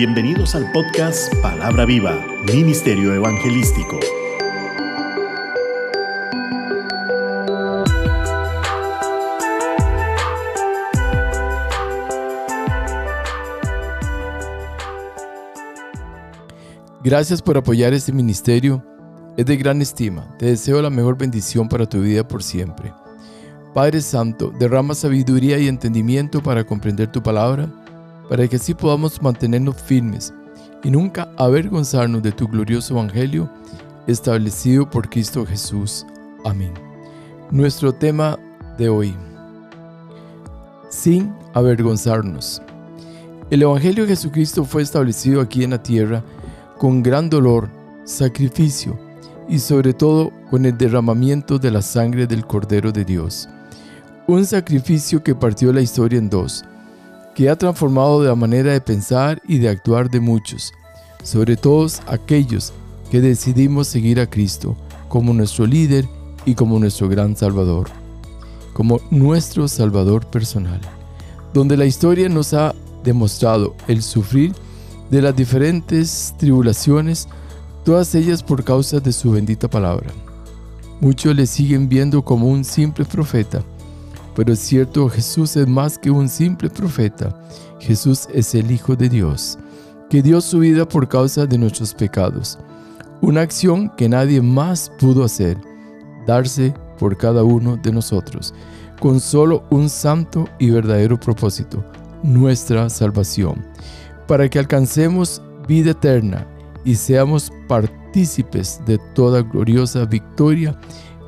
Bienvenidos al podcast Palabra Viva, Ministerio Evangelístico. Gracias por apoyar este ministerio. Es de gran estima. Te deseo la mejor bendición para tu vida por siempre. Padre Santo, derrama sabiduría y entendimiento para comprender tu palabra para que así podamos mantenernos firmes y nunca avergonzarnos de tu glorioso Evangelio establecido por Cristo Jesús. Amén. Nuestro tema de hoy. Sin avergonzarnos. El Evangelio de Jesucristo fue establecido aquí en la tierra con gran dolor, sacrificio y sobre todo con el derramamiento de la sangre del Cordero de Dios. Un sacrificio que partió la historia en dos que ha transformado la manera de pensar y de actuar de muchos, sobre todos aquellos que decidimos seguir a Cristo como nuestro líder y como nuestro gran Salvador, como nuestro Salvador personal, donde la historia nos ha demostrado el sufrir de las diferentes tribulaciones, todas ellas por causa de su bendita palabra. Muchos le siguen viendo como un simple profeta, pero es cierto, Jesús es más que un simple profeta. Jesús es el Hijo de Dios, que dio su vida por causa de nuestros pecados. Una acción que nadie más pudo hacer, darse por cada uno de nosotros, con solo un santo y verdadero propósito, nuestra salvación, para que alcancemos vida eterna y seamos partícipes de toda gloriosa victoria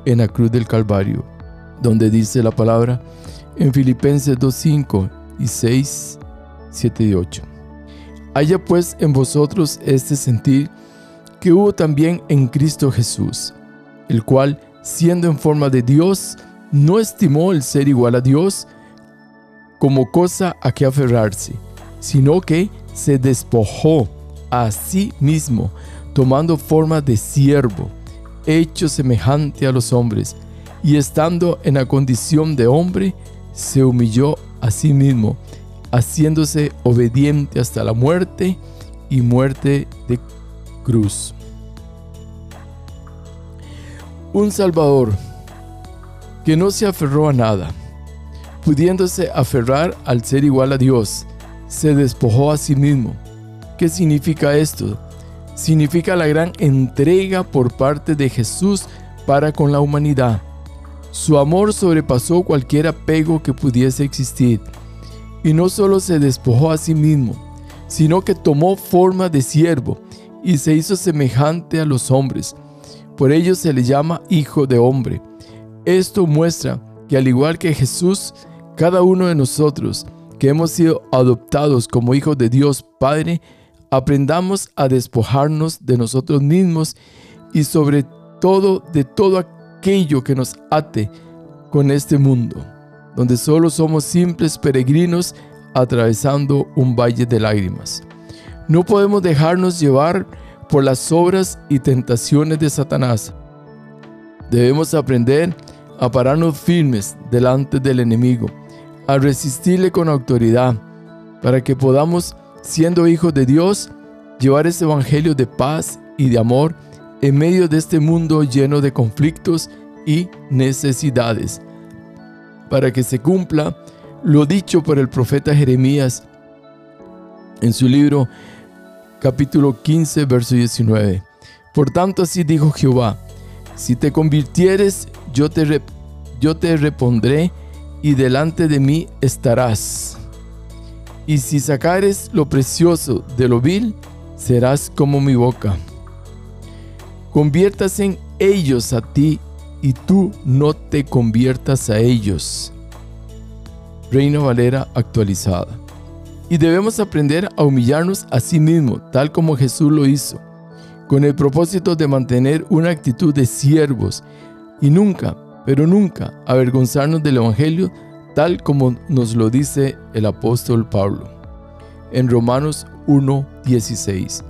en la cruz del Calvario donde dice la palabra en Filipenses 2.5 y 6, 7 y 8. Haya pues en vosotros este sentir que hubo también en Cristo Jesús, el cual, siendo en forma de Dios, no estimó el ser igual a Dios como cosa a que aferrarse, sino que se despojó a sí mismo, tomando forma de siervo, hecho semejante a los hombres, y estando en la condición de hombre, se humilló a sí mismo, haciéndose obediente hasta la muerte y muerte de cruz. Un Salvador que no se aferró a nada, pudiéndose aferrar al ser igual a Dios, se despojó a sí mismo. ¿Qué significa esto? Significa la gran entrega por parte de Jesús para con la humanidad su amor sobrepasó cualquier apego que pudiese existir, y no solo se despojó a sí mismo, sino que tomó forma de siervo y se hizo semejante a los hombres. Por ello se le llama Hijo de Hombre. Esto muestra que al igual que Jesús, cada uno de nosotros que hemos sido adoptados como hijos de Dios Padre, aprendamos a despojarnos de nosotros mismos y sobre todo de todo aquello aquello que nos ate con este mundo, donde solo somos simples peregrinos atravesando un valle de lágrimas. No podemos dejarnos llevar por las obras y tentaciones de Satanás. Debemos aprender a pararnos firmes delante del enemigo, a resistirle con autoridad, para que podamos, siendo hijos de Dios, llevar ese evangelio de paz y de amor en medio de este mundo lleno de conflictos y necesidades, para que se cumpla lo dicho por el profeta Jeremías en su libro capítulo 15, verso 19. Por tanto así dijo Jehová, si te convirtieres, yo te, yo te repondré y delante de mí estarás. Y si sacares lo precioso de lo vil, serás como mi boca conviértase ellos a ti y tú no te conviertas a ellos. Reina Valera actualizada. Y debemos aprender a humillarnos a sí mismo, tal como Jesús lo hizo, con el propósito de mantener una actitud de siervos y nunca, pero nunca avergonzarnos del Evangelio, tal como nos lo dice el apóstol Pablo en Romanos 1:16.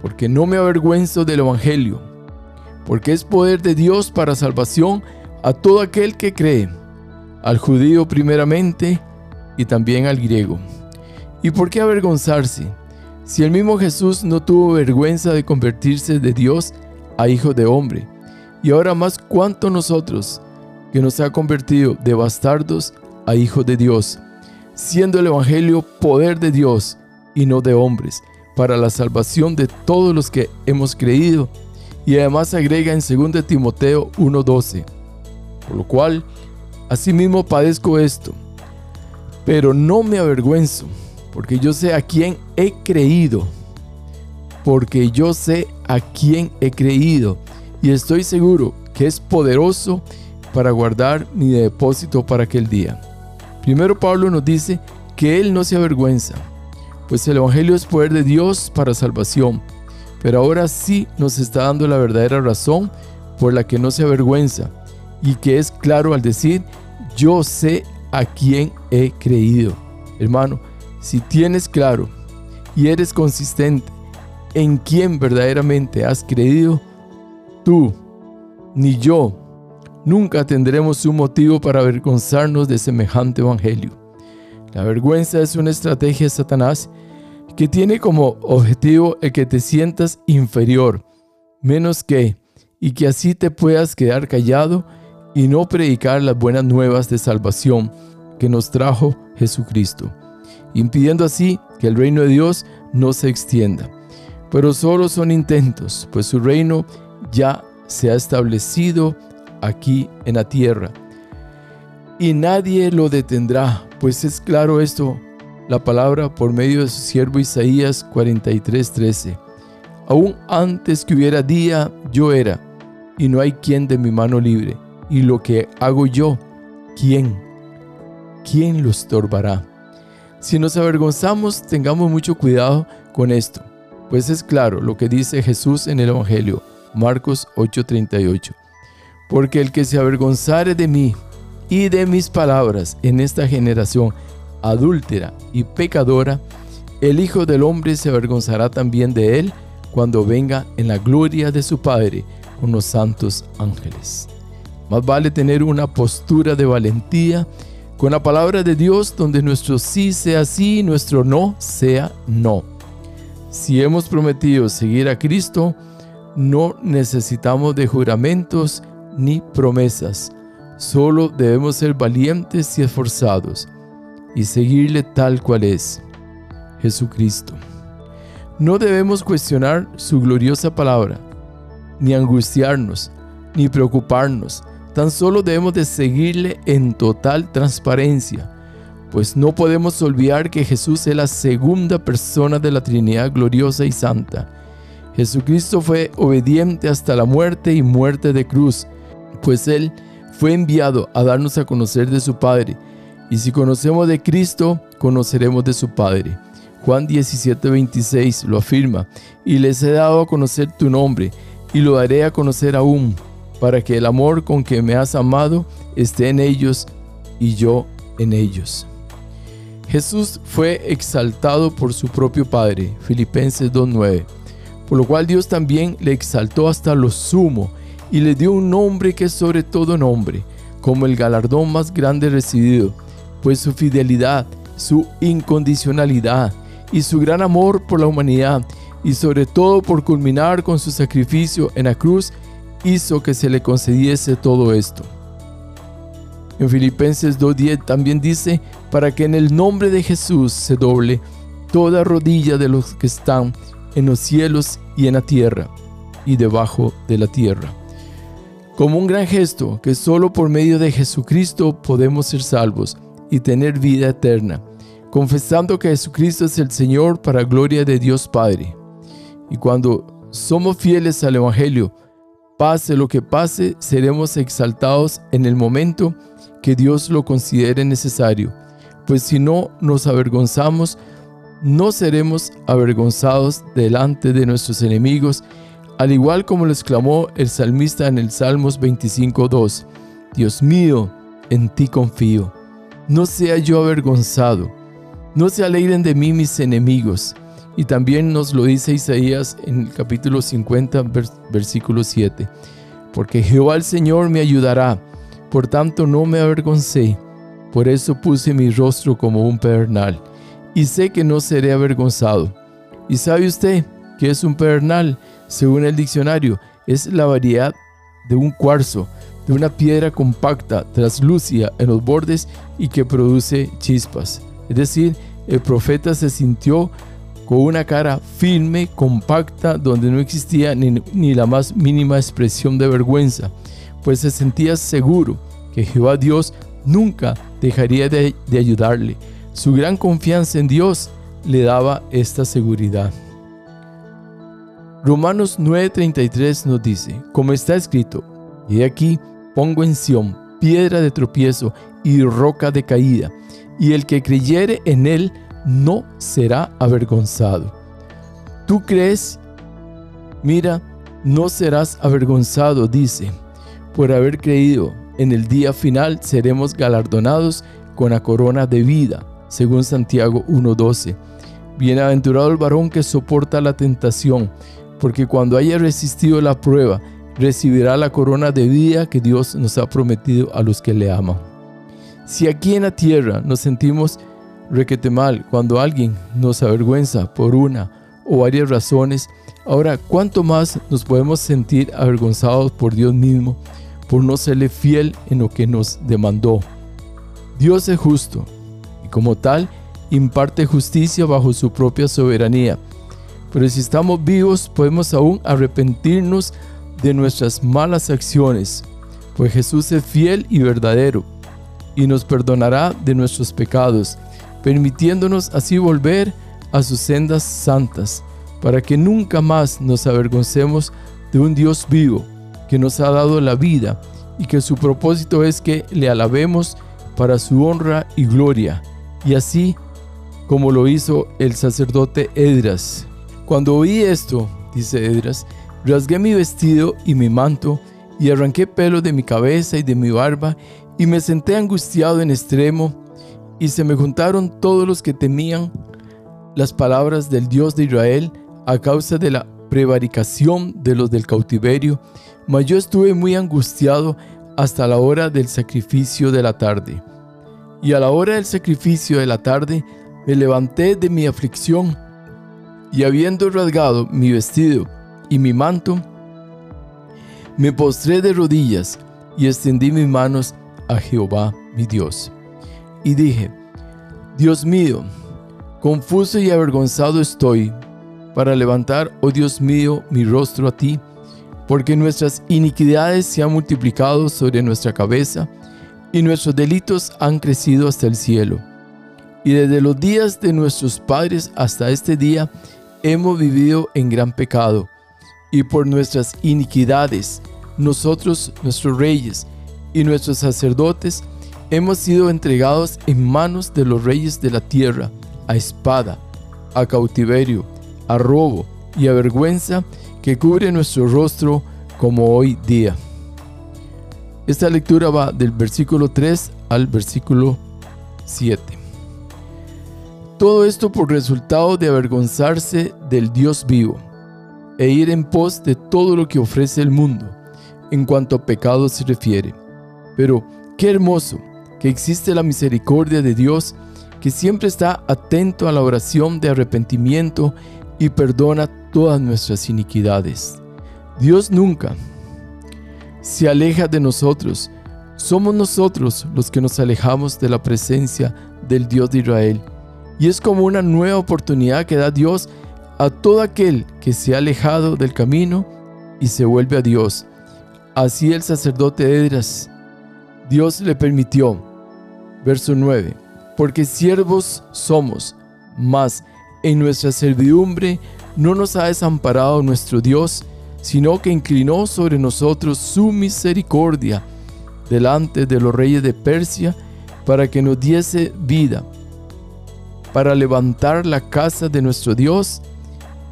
Porque no me avergüenzo del Evangelio porque es poder de Dios para salvación a todo aquel que cree, al judío primeramente y también al griego. ¿Y por qué avergonzarse? Si el mismo Jesús no tuvo vergüenza de convertirse de Dios a hijo de hombre, y ahora más cuánto nosotros, que nos ha convertido de bastardos a hijos de Dios, siendo el Evangelio poder de Dios y no de hombres, para la salvación de todos los que hemos creído. Y además agrega en 2 Timoteo 1:12, por lo cual, asimismo padezco esto, pero no me avergüenzo porque yo sé a quién he creído, porque yo sé a quién he creído y estoy seguro que es poderoso para guardar mi depósito para aquel día. Primero Pablo nos dice que él no se avergüenza, pues el Evangelio es poder de Dios para salvación, pero ahora sí nos está dando la verdadera razón por la que no se avergüenza y que es claro al decir, yo sé a quién he creído. Hermano, si tienes claro y eres consistente en quién verdaderamente has creído, tú ni yo nunca tendremos un motivo para avergonzarnos de semejante evangelio. La vergüenza es una estrategia de Satanás que tiene como objetivo el que te sientas inferior, menos que, y que así te puedas quedar callado y no predicar las buenas nuevas de salvación que nos trajo Jesucristo impidiendo así que el reino de Dios no se extienda. Pero solo son intentos, pues su reino ya se ha establecido aquí en la tierra. Y nadie lo detendrá, pues es claro esto, la palabra por medio de su siervo Isaías 43:13. Aún antes que hubiera día, yo era, y no hay quien de mi mano libre. Y lo que hago yo, ¿quién? ¿Quién lo estorbará? Si nos avergonzamos, tengamos mucho cuidado con esto, pues es claro lo que dice Jesús en el Evangelio, Marcos 8:38. Porque el que se avergonzare de mí y de mis palabras en esta generación adúltera y pecadora, el Hijo del Hombre se avergonzará también de él cuando venga en la gloria de su Padre con los santos ángeles. Más vale tener una postura de valentía con la palabra de Dios donde nuestro sí sea sí y nuestro no sea no. Si hemos prometido seguir a Cristo, no necesitamos de juramentos ni promesas, solo debemos ser valientes y esforzados y seguirle tal cual es, Jesucristo. No debemos cuestionar su gloriosa palabra, ni angustiarnos, ni preocuparnos, Tan solo debemos de seguirle en total transparencia, pues no podemos olvidar que Jesús es la segunda persona de la Trinidad gloriosa y santa. Jesucristo fue obediente hasta la muerte y muerte de cruz, pues Él fue enviado a darnos a conocer de su Padre, y si conocemos de Cristo, conoceremos de su Padre. Juan 17:26 lo afirma, y les he dado a conocer tu nombre, y lo daré a conocer aún para que el amor con que me has amado esté en ellos y yo en ellos. Jesús fue exaltado por su propio Padre, Filipenses 2.9, por lo cual Dios también le exaltó hasta lo sumo y le dio un nombre que es sobre todo nombre, como el galardón más grande recibido, pues su fidelidad, su incondicionalidad y su gran amor por la humanidad, y sobre todo por culminar con su sacrificio en la cruz, hizo que se le concediese todo esto. En Filipenses 2.10 también dice, para que en el nombre de Jesús se doble toda rodilla de los que están en los cielos y en la tierra y debajo de la tierra. Como un gran gesto que solo por medio de Jesucristo podemos ser salvos y tener vida eterna, confesando que Jesucristo es el Señor para gloria de Dios Padre. Y cuando somos fieles al Evangelio, Pase lo que pase, seremos exaltados en el momento que Dios lo considere necesario, pues si no nos avergonzamos, no seremos avergonzados delante de nuestros enemigos, al igual como lo exclamó el salmista en el Salmos 25.2. Dios mío, en ti confío. No sea yo avergonzado. No se alegren de mí mis enemigos. Y también nos lo dice Isaías en el capítulo 50, versículo 7. Porque Jehová el Señor me ayudará, por tanto no me avergoncé. Por eso puse mi rostro como un pedernal, y sé que no seré avergonzado. ¿Y sabe usted qué es un pedernal? Según el diccionario, es la variedad de un cuarzo, de una piedra compacta, traslúcida en los bordes y que produce chispas. Es decir, el profeta se sintió con una cara firme, compacta, donde no existía ni, la más mínima expresión de vergüenza, pues se sentía seguro que Jehová Dios nunca dejaría de, de ayudarle. Su gran confianza en Dios le daba esta seguridad. Romanos 9:33 nos dice, como está escrito, y aquí pongo en Sión piedra de tropiezo y roca de caída, y el que creyere en él no será avergonzado. ¿Tú crees? Mira, no serás avergonzado, dice, por haber creído. En el día final seremos galardonados con la corona de vida, según Santiago 1.12. Bienaventurado el varón que soporta la tentación, porque cuando haya resistido la prueba, recibirá la corona de vida que Dios nos ha prometido a los que le aman. Si aquí en la tierra nos sentimos requete mal cuando alguien nos avergüenza por una o varias razones, ahora cuánto más nos podemos sentir avergonzados por Dios mismo por no serle fiel en lo que nos demandó. Dios es justo y como tal imparte justicia bajo su propia soberanía. Pero si estamos vivos podemos aún arrepentirnos de nuestras malas acciones, pues Jesús es fiel y verdadero y nos perdonará de nuestros pecados permitiéndonos así volver a sus sendas santas, para que nunca más nos avergoncemos de un Dios vivo que nos ha dado la vida y que su propósito es que le alabemos para su honra y gloria, y así como lo hizo el sacerdote Edras. Cuando oí esto, dice Edras, rasgué mi vestido y mi manto, y arranqué pelo de mi cabeza y de mi barba, y me senté angustiado en extremo, y se me juntaron todos los que temían las palabras del Dios de Israel a causa de la prevaricación de los del cautiverio, mas yo estuve muy angustiado hasta la hora del sacrificio de la tarde. Y a la hora del sacrificio de la tarde me levanté de mi aflicción, y habiendo rasgado mi vestido y mi manto, me postré de rodillas y extendí mis manos a Jehová mi Dios y dije, Dios mío, confuso y avergonzado estoy para levantar, oh Dios mío, mi rostro a ti, porque nuestras iniquidades se han multiplicado sobre nuestra cabeza y nuestros delitos han crecido hasta el cielo. Y desde los días de nuestros padres hasta este día hemos vivido en gran pecado, y por nuestras iniquidades, nosotros, nuestros reyes y nuestros sacerdotes, hemos sido entregados en manos de los reyes de la tierra, a espada, a cautiverio, a robo y a vergüenza que cubre nuestro rostro como hoy día. Esta lectura va del versículo 3 al versículo 7. Todo esto por resultado de avergonzarse del Dios vivo e ir en pos de todo lo que ofrece el mundo en cuanto a pecado se refiere. Pero qué hermoso que existe la misericordia de Dios que siempre está atento a la oración de arrepentimiento y perdona todas nuestras iniquidades. Dios nunca se aleja de nosotros. Somos nosotros los que nos alejamos de la presencia del Dios de Israel. Y es como una nueva oportunidad que da Dios a todo aquel que se ha alejado del camino y se vuelve a Dios. Así el sacerdote Edras, Dios le permitió Verso 9. Porque siervos somos, mas en nuestra servidumbre no nos ha desamparado nuestro Dios, sino que inclinó sobre nosotros su misericordia delante de los reyes de Persia para que nos diese vida, para levantar la casa de nuestro Dios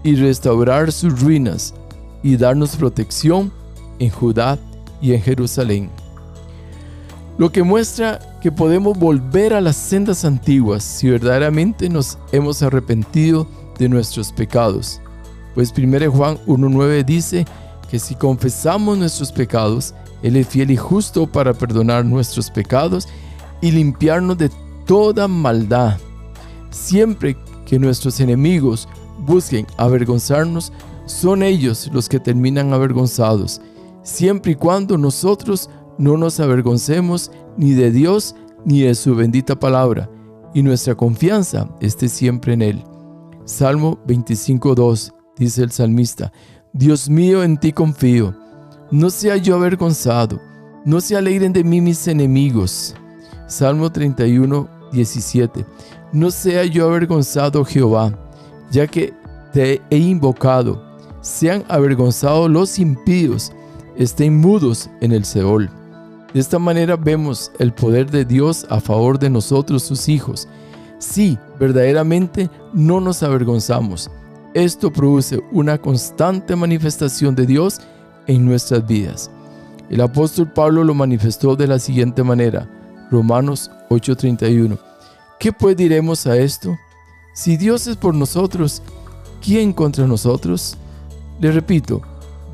y restaurar sus ruinas y darnos protección en Judá y en Jerusalén lo que muestra que podemos volver a las sendas antiguas si verdaderamente nos hemos arrepentido de nuestros pecados. Pues 1 Juan 1.9 dice que si confesamos nuestros pecados, Él es fiel y justo para perdonar nuestros pecados y limpiarnos de toda maldad. Siempre que nuestros enemigos busquen avergonzarnos, son ellos los que terminan avergonzados, siempre y cuando nosotros no nos avergoncemos ni de Dios ni de su bendita palabra, y nuestra confianza esté siempre en Él. Salmo 25.2 dice el salmista, Dios mío, en ti confío, no sea yo avergonzado, no se alegren de mí mis enemigos. Salmo 31.17, no sea yo avergonzado Jehová, ya que te he invocado, sean avergonzados los impíos, estén mudos en el Seol. De esta manera vemos el poder de Dios a favor de nosotros, sus hijos. Si verdaderamente no nos avergonzamos, esto produce una constante manifestación de Dios en nuestras vidas. El apóstol Pablo lo manifestó de la siguiente manera, Romanos 8:31. ¿Qué pues diremos a esto? Si Dios es por nosotros, ¿quién contra nosotros? Le repito,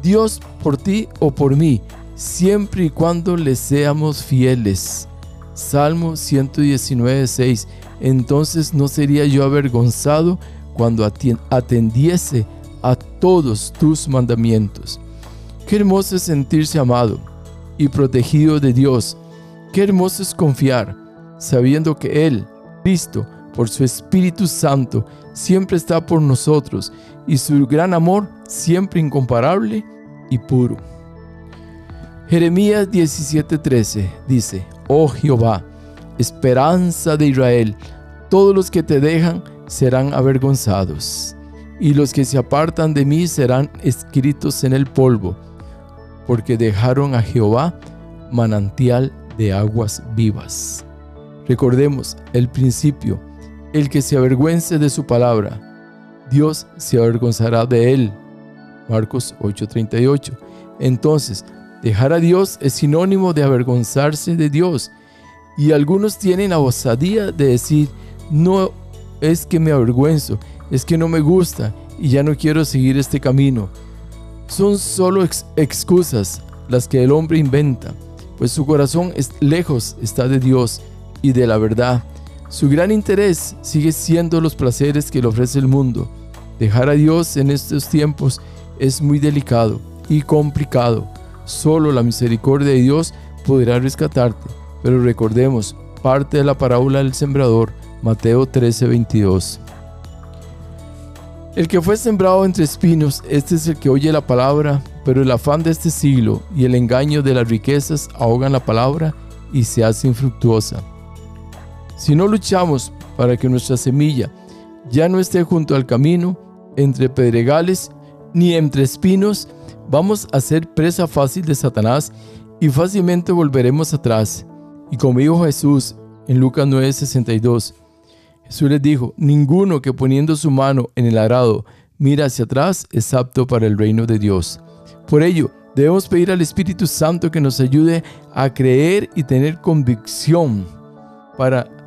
Dios por ti o por mí, siempre y cuando le seamos fieles. Salmo 119.6 Entonces no sería yo avergonzado cuando atendiese a todos tus mandamientos. Qué hermoso es sentirse amado y protegido de Dios. Qué hermoso es confiar, sabiendo que Él, Cristo, por su Espíritu Santo, siempre está por nosotros y su gran amor siempre incomparable y puro. Jeremías 17:13 dice, Oh Jehová, esperanza de Israel, todos los que te dejan serán avergonzados, y los que se apartan de mí serán escritos en el polvo, porque dejaron a Jehová manantial de aguas vivas. Recordemos el principio, el que se avergüence de su palabra, Dios se avergonzará de él. Marcos 8:38. Entonces, Dejar a Dios es sinónimo de avergonzarse de Dios. Y algunos tienen la osadía de decir, no es que me avergüenzo, es que no me gusta y ya no quiero seguir este camino. Son solo excusas las que el hombre inventa, pues su corazón es lejos está de Dios y de la verdad. Su gran interés sigue siendo los placeres que le ofrece el mundo. Dejar a Dios en estos tiempos es muy delicado y complicado Solo la misericordia de Dios podrá rescatarte. Pero recordemos parte de la parábola del sembrador, Mateo 13:22. El que fue sembrado entre espinos, este es el que oye la palabra, pero el afán de este siglo y el engaño de las riquezas ahogan la palabra y se hace infructuosa. Si no luchamos para que nuestra semilla ya no esté junto al camino, entre pedregales, ni entre espinos, vamos a ser presa fácil de Satanás y fácilmente volveremos atrás. Y como dijo Jesús en Lucas 9:62, Jesús les dijo, ninguno que poniendo su mano en el arado mira hacia atrás es apto para el reino de Dios. Por ello, debemos pedir al Espíritu Santo que nos ayude a creer y tener convicción para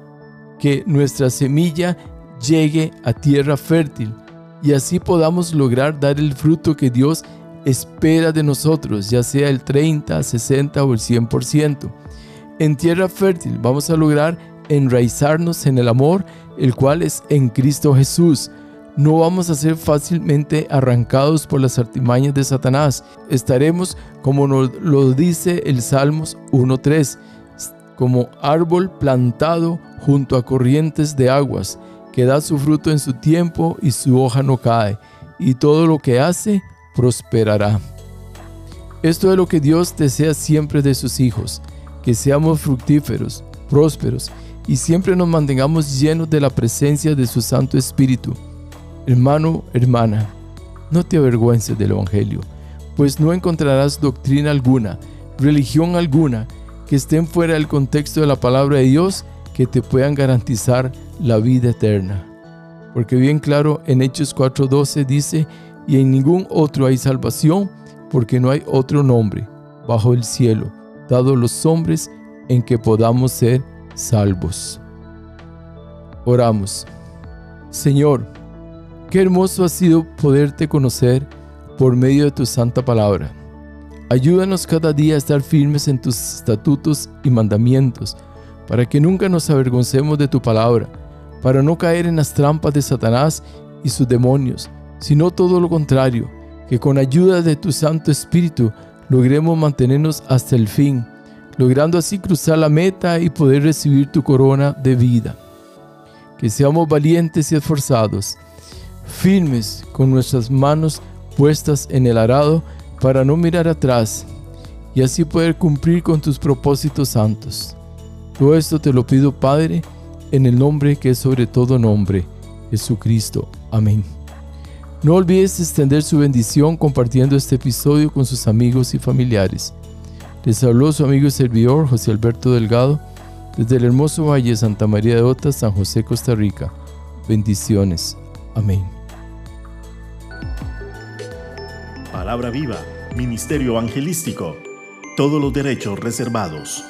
que nuestra semilla llegue a tierra fértil y así podamos lograr dar el fruto que Dios espera de nosotros, ya sea el 30, 60 o el 100%. En tierra fértil vamos a lograr enraizarnos en el amor, el cual es en Cristo Jesús. No vamos a ser fácilmente arrancados por las artimañas de Satanás. Estaremos, como nos lo dice el Salmos 1.3, como árbol plantado junto a corrientes de aguas, que da su fruto en su tiempo y su hoja no cae, y todo lo que hace prosperará. Esto es lo que Dios desea siempre de sus hijos, que seamos fructíferos, prósperos y siempre nos mantengamos llenos de la presencia de su Santo Espíritu. Hermano, hermana, no te avergüences del Evangelio, pues no encontrarás doctrina alguna, religión alguna, que estén fuera del contexto de la palabra de Dios que te puedan garantizar la vida eterna. Porque bien claro en Hechos 4:12 dice y en ningún otro hay salvación, porque no hay otro nombre bajo el cielo dado los hombres en que podamos ser salvos. Oramos. Señor, qué hermoso ha sido poderte conocer por medio de tu santa palabra. Ayúdanos cada día a estar firmes en tus estatutos y mandamientos, para que nunca nos avergoncemos de tu palabra, para no caer en las trampas de Satanás y sus demonios, sino todo lo contrario, que con ayuda de tu Santo Espíritu logremos mantenernos hasta el fin, logrando así cruzar la meta y poder recibir tu corona de vida. Que seamos valientes y esforzados, firmes con nuestras manos puestas en el arado para no mirar atrás y así poder cumplir con tus propósitos santos. Todo esto te lo pido, Padre, en el nombre que es sobre todo nombre, Jesucristo. Amén. No olvides extender su bendición compartiendo este episodio con sus amigos y familiares. Les habló su amigo y servidor José Alberto Delgado desde el hermoso Valle Santa María de Ota, San José, Costa Rica. Bendiciones. Amén. Palabra viva, Ministerio Evangelístico. Todos los derechos reservados.